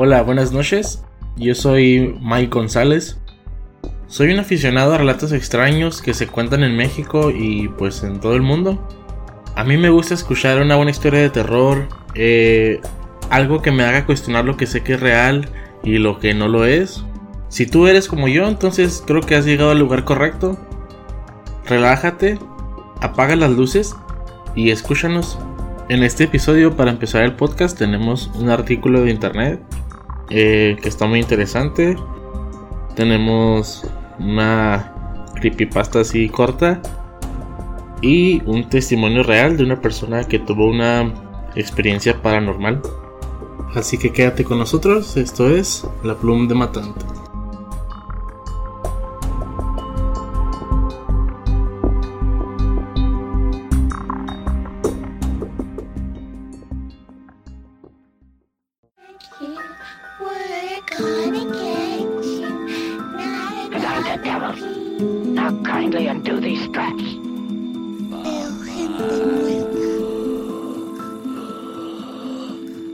Hola, buenas noches. Yo soy Mike González. Soy un aficionado a relatos extraños que se cuentan en México y pues en todo el mundo. A mí me gusta escuchar una buena historia de terror, eh, algo que me haga cuestionar lo que sé que es real y lo que no lo es. Si tú eres como yo, entonces creo que has llegado al lugar correcto. Relájate, apaga las luces y escúchanos. En este episodio, para empezar el podcast, tenemos un artículo de internet eh, que está muy interesante. Tenemos una creepypasta así corta y un testimonio real de una persona que tuvo una experiencia paranormal. Así que quédate con nosotros, esto es La Plum de Matante.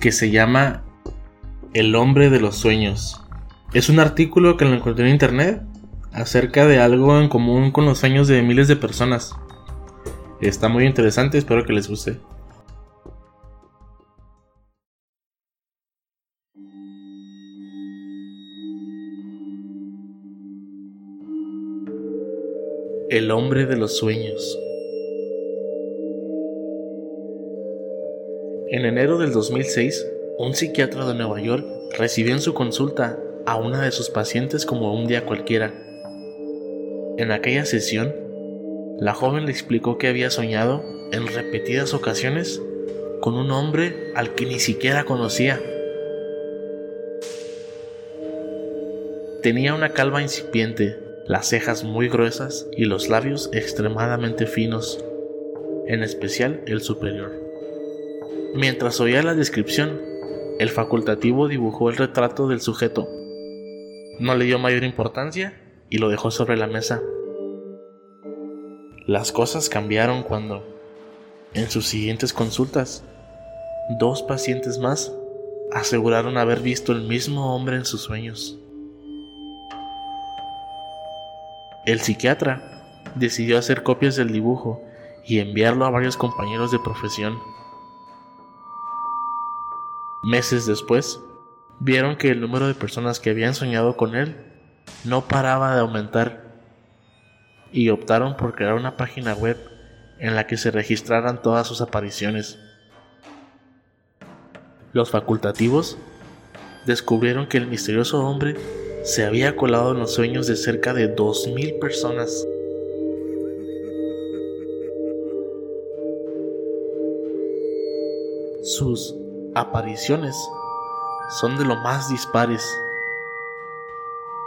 que se llama El hombre de los sueños. Es un artículo que lo encontré en internet acerca de algo en común con los sueños de miles de personas. Está muy interesante, espero que les guste. El hombre de los sueños. En enero del 2006, un psiquiatra de Nueva York recibió en su consulta a una de sus pacientes como un día cualquiera. En aquella sesión, la joven le explicó que había soñado en repetidas ocasiones con un hombre al que ni siquiera conocía. Tenía una calva incipiente las cejas muy gruesas y los labios extremadamente finos, en especial el superior. Mientras oía la descripción, el facultativo dibujó el retrato del sujeto. No le dio mayor importancia y lo dejó sobre la mesa. Las cosas cambiaron cuando, en sus siguientes consultas, dos pacientes más aseguraron haber visto el mismo hombre en sus sueños. El psiquiatra decidió hacer copias del dibujo y enviarlo a varios compañeros de profesión. Meses después, vieron que el número de personas que habían soñado con él no paraba de aumentar y optaron por crear una página web en la que se registraran todas sus apariciones. Los facultativos descubrieron que el misterioso hombre se había colado en los sueños de cerca de 2.000 personas. Sus apariciones son de lo más dispares.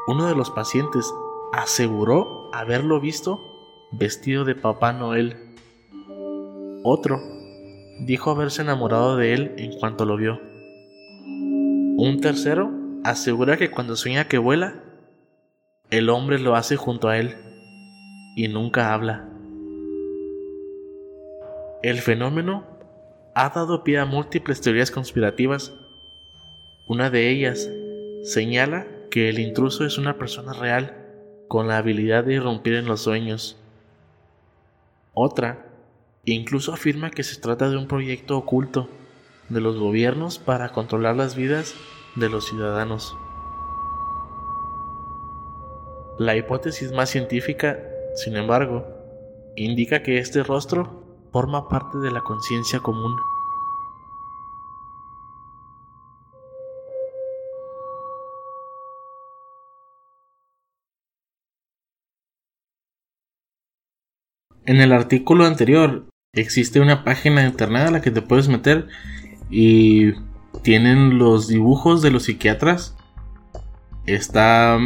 Uno de los pacientes aseguró haberlo visto vestido de Papá Noel. Otro dijo haberse enamorado de él en cuanto lo vio. Un tercero asegura que cuando sueña que vuela, el hombre lo hace junto a él y nunca habla. El fenómeno ha dado pie a múltiples teorías conspirativas. Una de ellas señala que el intruso es una persona real con la habilidad de irrumpir en los sueños. Otra incluso afirma que se trata de un proyecto oculto de los gobiernos para controlar las vidas de los ciudadanos. La hipótesis más científica, sin embargo, indica que este rostro forma parte de la conciencia común. En el artículo anterior existe una página de internet a la que te puedes meter y tienen los dibujos de los psiquiatras. Está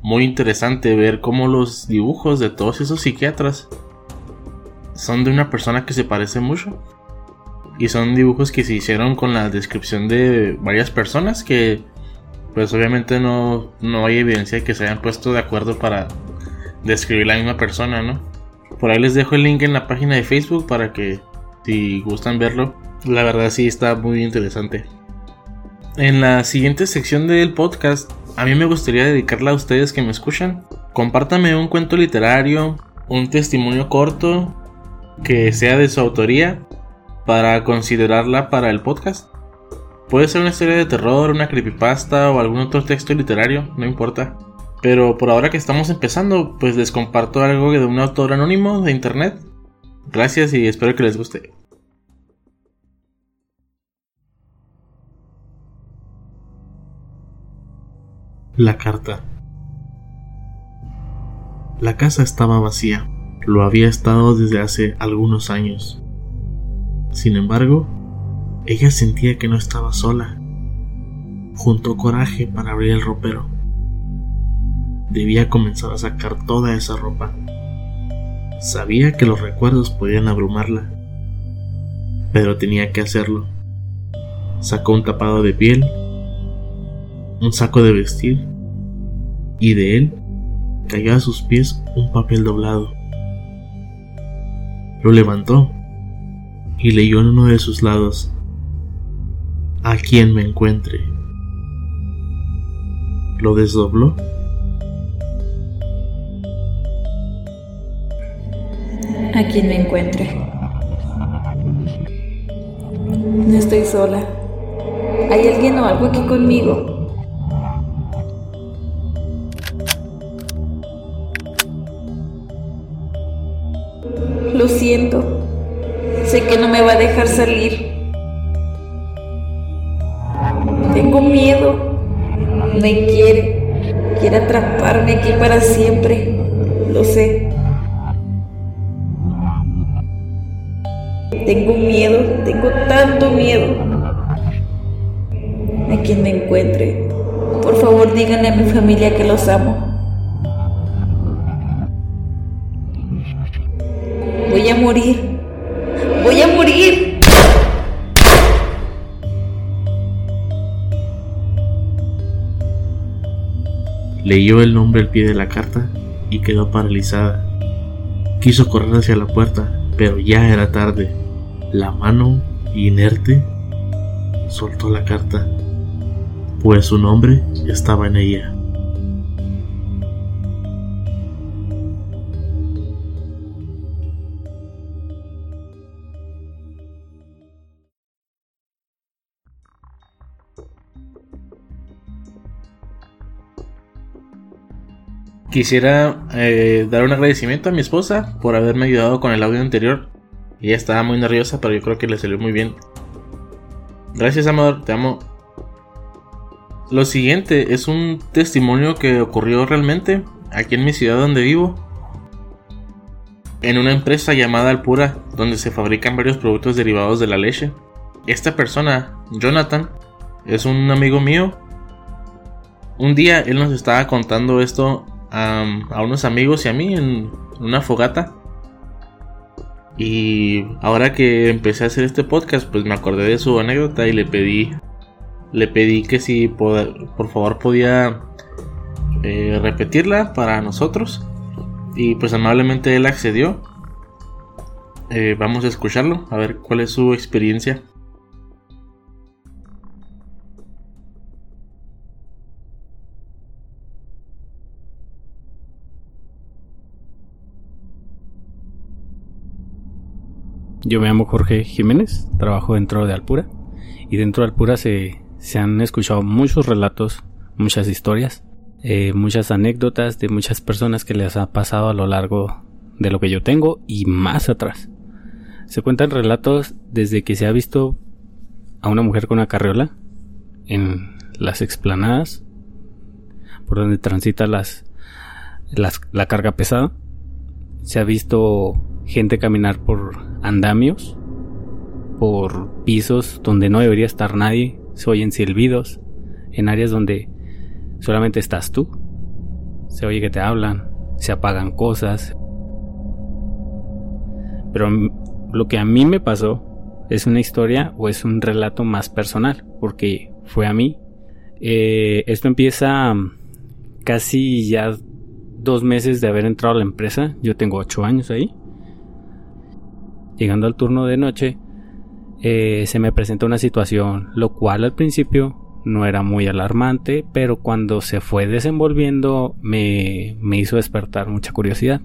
muy interesante ver cómo los dibujos de todos esos psiquiatras son de una persona que se parece mucho. Y son dibujos que se hicieron con la descripción de varias personas que pues obviamente no, no hay evidencia de que se hayan puesto de acuerdo para describir la misma persona, ¿no? Por ahí les dejo el link en la página de Facebook para que si gustan verlo, la verdad sí está muy interesante. En la siguiente sección del podcast, a mí me gustaría dedicarla a ustedes que me escuchan. Compártame un cuento literario, un testimonio corto que sea de su autoría para considerarla para el podcast. Puede ser una historia de terror, una creepypasta o algún otro texto literario, no importa. Pero por ahora que estamos empezando, pues les comparto algo de un autor anónimo de internet. Gracias y espero que les guste. La carta. La casa estaba vacía. Lo había estado desde hace algunos años. Sin embargo, ella sentía que no estaba sola. Juntó coraje para abrir el ropero debía comenzar a sacar toda esa ropa. Sabía que los recuerdos podían abrumarla, pero tenía que hacerlo. Sacó un tapado de piel, un saco de vestir, y de él cayó a sus pies un papel doblado. Lo levantó y leyó en uno de sus lados, a quien me encuentre. Lo desdobló a quien me encuentre. No estoy sola. Hay alguien o algo aquí conmigo. Lo siento. Sé que no me va a dejar salir. Tengo miedo. Me quiere. Quiere atraparme aquí para siempre. Lo sé. Tengo miedo, tengo tanto miedo. A quien me encuentre, por favor díganle a mi familia que los amo. Voy a morir. Voy a morir. Leyó el nombre al pie de la carta y quedó paralizada. Quiso correr hacia la puerta, pero ya era tarde. La mano, inerte, soltó la carta, pues su nombre estaba en ella. Quisiera eh, dar un agradecimiento a mi esposa por haberme ayudado con el audio anterior. Ella estaba muy nerviosa, pero yo creo que le salió muy bien. Gracias, amor, te amo. Lo siguiente es un testimonio que ocurrió realmente aquí en mi ciudad donde vivo. En una empresa llamada Alpura, donde se fabrican varios productos derivados de la leche. Esta persona, Jonathan, es un amigo mío. Un día él nos estaba contando esto a, unos amigos y a mí en una fogata. Y ahora que empecé a hacer este podcast, pues me acordé de su anécdota y le pedí, le pedí que si por favor podía eh, repetirla para nosotros. Y pues amablemente él accedió. Eh, vamos a escucharlo, a ver cuál es su experiencia. Yo me llamo Jorge Jiménez, trabajo dentro de Alpura y dentro de Alpura se, se han escuchado muchos relatos, muchas historias, eh, muchas anécdotas de muchas personas que les ha pasado a lo largo de lo que yo tengo y más atrás. Se cuentan relatos desde que se ha visto a una mujer con una carriola en las explanadas por donde transita las, la carga pesada. Se ha visto gente caminar por andamios, por pisos donde no debería estar nadie, se oyen silbidos, en áreas donde solamente estás tú, se oye que te hablan, se apagan cosas. Pero lo que a mí me pasó es una historia o es un relato más personal, porque fue a mí. Eh, esto empieza casi ya dos meses de haber entrado a la empresa, yo tengo ocho años ahí. Llegando al turno de noche, eh, se me presenta una situación, lo cual al principio no era muy alarmante, pero cuando se fue desenvolviendo me, me hizo despertar mucha curiosidad.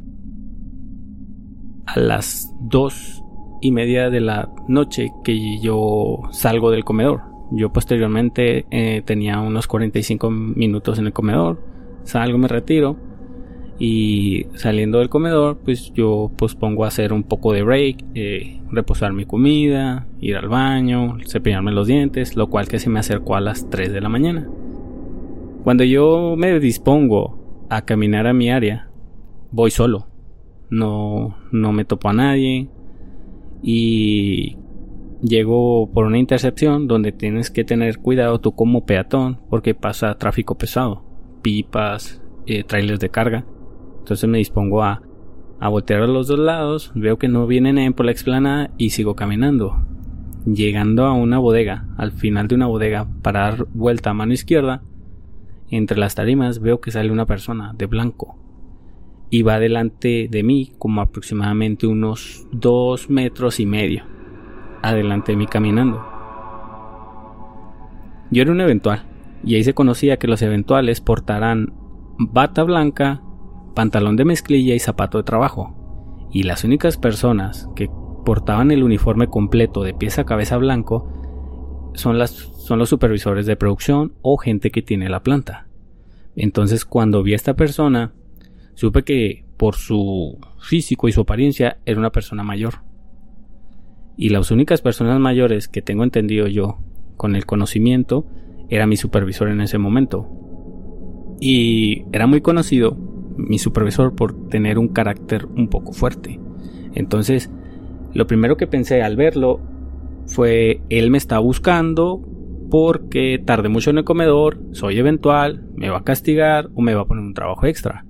A las dos y media de la noche que yo salgo del comedor, yo posteriormente eh, tenía unos 45 minutos en el comedor, salgo, me retiro y saliendo del comedor pues yo pongo a hacer un poco de break eh, reposar mi comida ir al baño cepillarme los dientes lo cual que se me acercó a las 3 de la mañana. Cuando yo me dispongo a caminar a mi área voy solo. No no me topo a nadie y llego por una intercepción donde tienes que tener cuidado tú como peatón porque pasa tráfico pesado pipas eh, trailers de carga entonces me dispongo a, a voltear a los dos lados, veo que no vienen nadie por la explanada y sigo caminando. Llegando a una bodega, al final de una bodega, para dar vuelta a mano izquierda, entre las tarimas veo que sale una persona de blanco y va delante de mí como aproximadamente unos dos metros y medio, adelante de mí caminando. Yo era un eventual, y ahí se conocía que los eventuales portarán bata blanca, pantalón de mezclilla y zapato de trabajo. Y las únicas personas que portaban el uniforme completo de pieza a cabeza blanco son, los supervisores de producción o gente que tiene la planta. Entonces cuando vi a esta persona, supe que por su físico y su apariencia era una persona mayor. Y las únicas personas mayores que tengo entendido yo con el conocimiento era mi supervisor en ese momento. Y era muy conocido mi supervisor por tener un carácter un poco fuerte. Entonces, lo primero que pensé al verlo fue, él me está buscando porque tardé mucho en el comedor, soy eventual, me va a castigar o me va a poner un trabajo extra.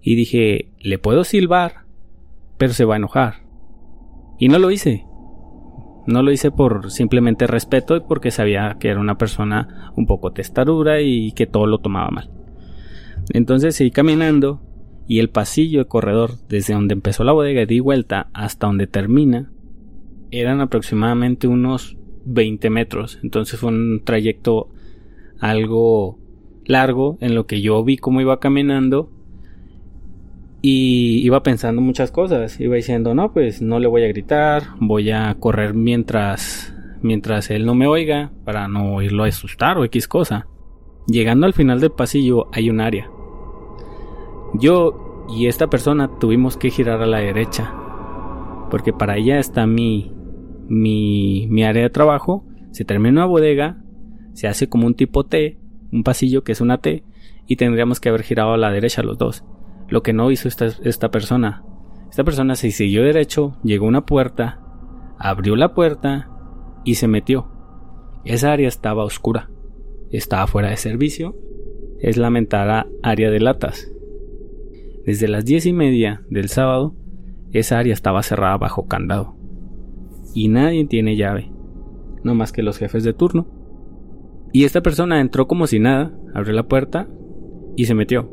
Y dije, le puedo silbar, pero se va a enojar. Y no lo hice. No lo hice por simplemente respeto y porque sabía que era una persona un poco testaruda y que todo lo tomaba mal. Entonces seguí caminando y el pasillo de corredor desde donde empezó la bodega y di vuelta hasta donde termina eran aproximadamente unos 20 metros. Entonces fue un trayecto algo largo en lo que yo vi cómo iba caminando y iba pensando muchas cosas. Iba diciendo, no, pues no le voy a gritar, voy a correr mientras mientras él no me oiga para no oírlo asustar o X cosa. Llegando al final del pasillo hay un área. Yo y esta persona tuvimos que girar a la derecha. Porque para allá está mi, mi, mi área de trabajo. Se termina una bodega. Se hace como un tipo T. Un pasillo que es una T. Y tendríamos que haber girado a la derecha los dos. Lo que no hizo esta, esta persona. Esta persona se siguió derecho. Llegó a una puerta. Abrió la puerta. Y se metió. Esa área estaba oscura estaba fuera de servicio, es la mentada área de latas. Desde las diez y media del sábado, esa área estaba cerrada bajo candado. Y nadie tiene llave, no más que los jefes de turno. Y esta persona entró como si nada, abrió la puerta y se metió.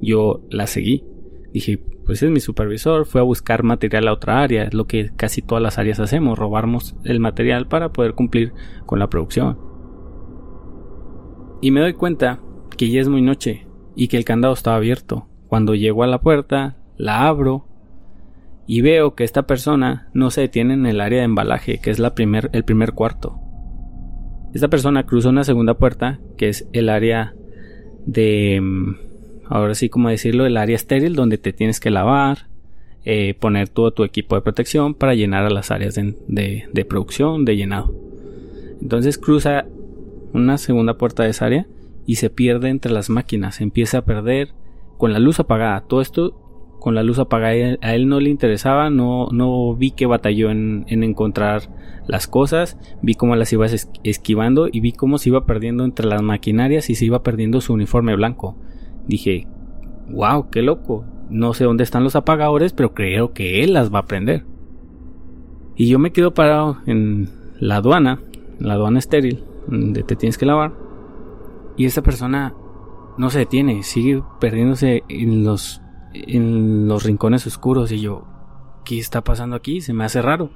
Yo la seguí. Dije, pues es mi supervisor, fue a buscar material a otra área, es lo que casi todas las áreas hacemos, robarnos el material para poder cumplir con la producción. Y me doy cuenta que ya es muy noche y que el candado estaba abierto. Cuando llego a la puerta, la abro y veo que esta persona no se detiene en el área de embalaje, que es la primer, el primer cuarto. Esta persona cruza una segunda puerta, que es el área de, mm, ahora sí como decirlo, el área estéril donde te tienes que lavar, eh, poner todo tu equipo de protección para llenar a las áreas de, de producción, de llenado. Entonces cruza una segunda puerta de esa área y se pierde entre las máquinas, empieza a perder con la luz apagada. Todo esto con la luz apagada. A él no le interesaba, no, no vi que batalló en, encontrar las cosas, vi cómo las iba esquivando y vi cómo se iba perdiendo entre las maquinarias y se iba perdiendo su uniforme blanco. Dije, wow, qué loco. No sé dónde están los apagadores, pero creo que él las va a prender. Y yo me quedo parado en la aduana, la aduana estéril, donde te tienes que lavar. Y esa persona no se detiene, sigue perdiéndose en los, en los rincones oscuros. Y yo, ¿qué está pasando aquí? Se me hace raro.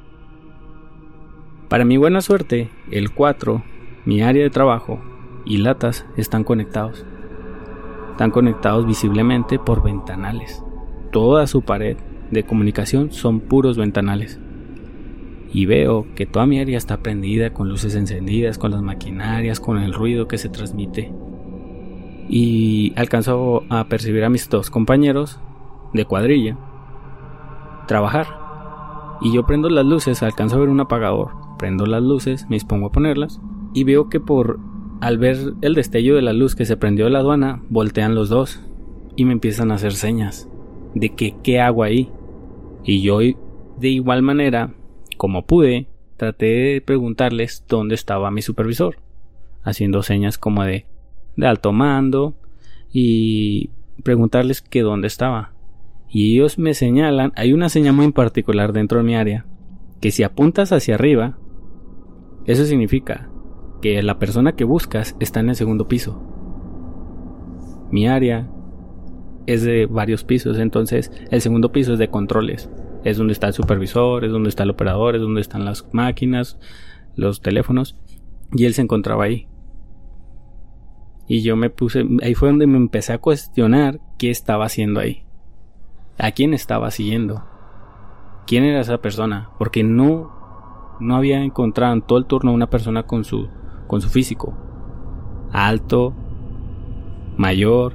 Para mi buena suerte, el 4, mi área de trabajo y latas están conectados. Están conectados visiblemente por ventanales. Toda su pared de comunicación son puros ventanales y veo que toda mi área está prendida con luces encendidas, con las maquinarias, con el ruido que se transmite. Y alcanzo a percibir a mis dos compañeros de cuadrilla trabajar. Y yo prendo las luces, alcanzo a ver un apagador, prendo las luces, me dispongo a ponerlas y veo que por al ver el destello de la luz que se prendió de la aduana, voltean los dos y me empiezan a hacer señas de que qué hago ahí. Y yo de igual manera como pude, traté de preguntarles dónde estaba mi supervisor, haciendo señas como de, de alto mando y preguntarles que dónde estaba. Y ellos me señalan, hay una señal muy particular dentro de mi área, que si apuntas hacia arriba, eso significa que la persona que buscas está en el segundo piso. Mi área es de varios pisos, entonces el segundo piso es de controles es donde está el supervisor, es donde está el operador, es donde están las máquinas, los teléfonos. Y él se encontraba ahí. Y yo me puse, ahí fue donde me empecé a cuestionar qué estaba haciendo ahí. ¿A quién estaba siguiendo? ¿Quién era esa persona? Porque no, no había encontrado en todo el turno una persona con su, con su físico. Alto, mayor,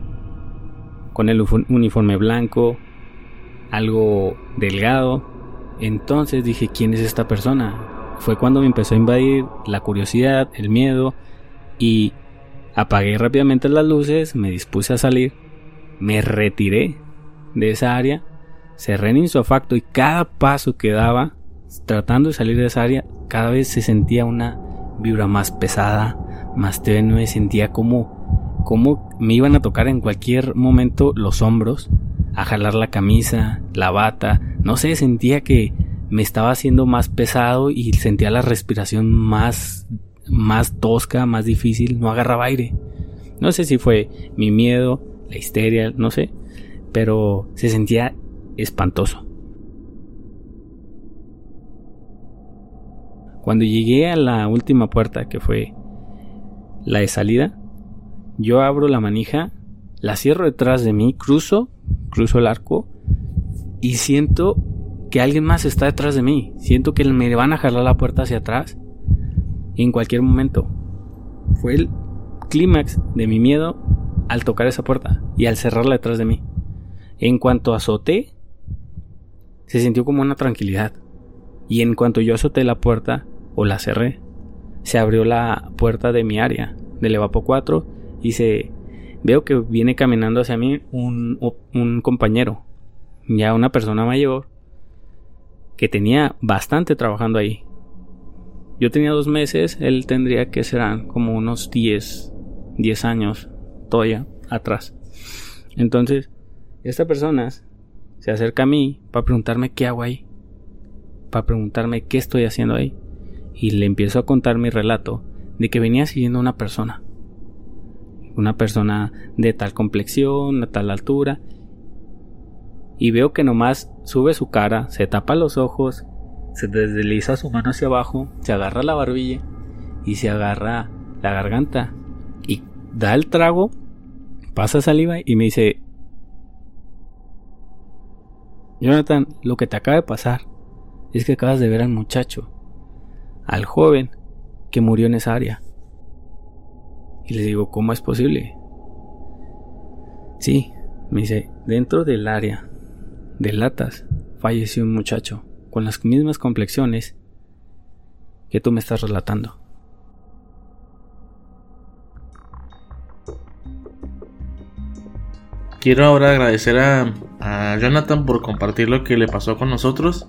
con el uniforme blanco, algo delgado. Entonces dije, ¿quién es esta persona? Fue cuando me empezó a invadir la curiosidad, el miedo y apagué rápidamente las luces, me dispuse a salir, me retiré de esa área, cerré en insofacto y cada paso que daba tratando de salir de esa área, cada vez se sentía una vibra más pesada, más tenue, sentía como, como me iban a tocar en cualquier momento los hombros a jalar la camisa, la bata, no sé, sentía que me estaba haciendo más pesado y sentía la respiración más más tosca, más difícil, no agarraba aire. No sé si fue mi miedo, la histeria, no sé, pero se sentía espantoso. Cuando llegué a la última puerta, que fue la de salida, yo abro la manija, la cierro detrás de mí, cruzo cruzo el arco y siento que alguien más está detrás de mí. Siento que me van a jalar la puerta hacia atrás en cualquier momento. Fue el clímax de mi miedo al tocar esa puerta y al cerrarla detrás de mí. En cuanto azoté, se sintió como una tranquilidad. Y en cuanto yo azoté la puerta o la cerré, se abrió la puerta de mi área, del Evapo 4, y se veo que viene caminando hacia mí un, compañero, ya una persona mayor, que tenía bastante trabajando ahí. Yo tenía dos meses, él tendría que serán como unos 10, 10 años todavía atrás. Entonces, esta persona se acerca a mí para preguntarme qué hago ahí, para preguntarme qué estoy haciendo ahí. Y le empiezo a contar mi relato de que venía siguiendo a una persona una persona de tal complexión, a tal altura, y veo que nomás sube su cara, se tapa los ojos, se desliza su mano hacia abajo, se agarra la barbilla y se agarra la garganta y da el trago, pasa saliva y me dice, Jonathan, lo que te acaba de pasar es que acabas de ver al muchacho, al joven que murió en esa área. Y le digo, ¿cómo es posible? Sí, me dice, dentro del área de latas falleció un muchacho con las mismas complexiones que tú me estás relatando. Quiero ahora agradecer a a Jonathan por compartir lo que le pasó con nosotros.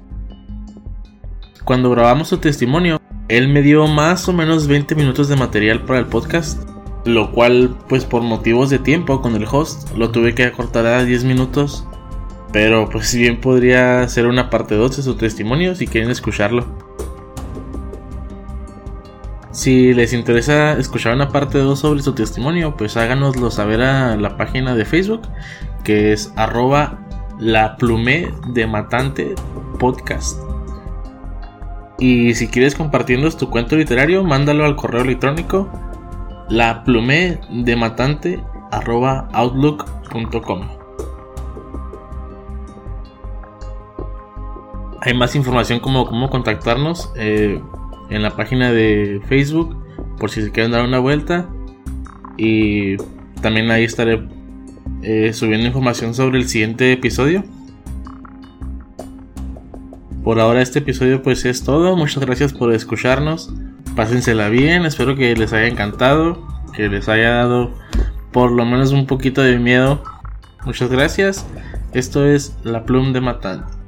Cuando grabamos su testimonio, él me dio más o menos 20 minutos de material para el podcast, lo cual pues por motivos de tiempo con el host lo tuve que acortar a 10 minutos, pero pues bien podría ser una parte 2 de su testimonio si quieren escucharlo. Si les interesa escuchar una parte 2 sobre su testimonio, pues háganoslo saber a la página de Facebook, que es arroba la plume de matante podcast. Y si quieres compartirnos tu cuento literario, mándalo al correo electrónico la plume de matante arroba outlook.com. Hay más información como cómo contactarnos. Eh, en la página de Facebook por si se quieren dar una vuelta. Y también ahí estaré eh, subiendo información sobre el siguiente episodio. Por ahora este episodio pues es todo. Muchas gracias por escucharnos. Pásensela bien. Espero que les haya encantado. Que les haya dado por lo menos un poquito de miedo. Muchas gracias. Esto es La Plum de Matante.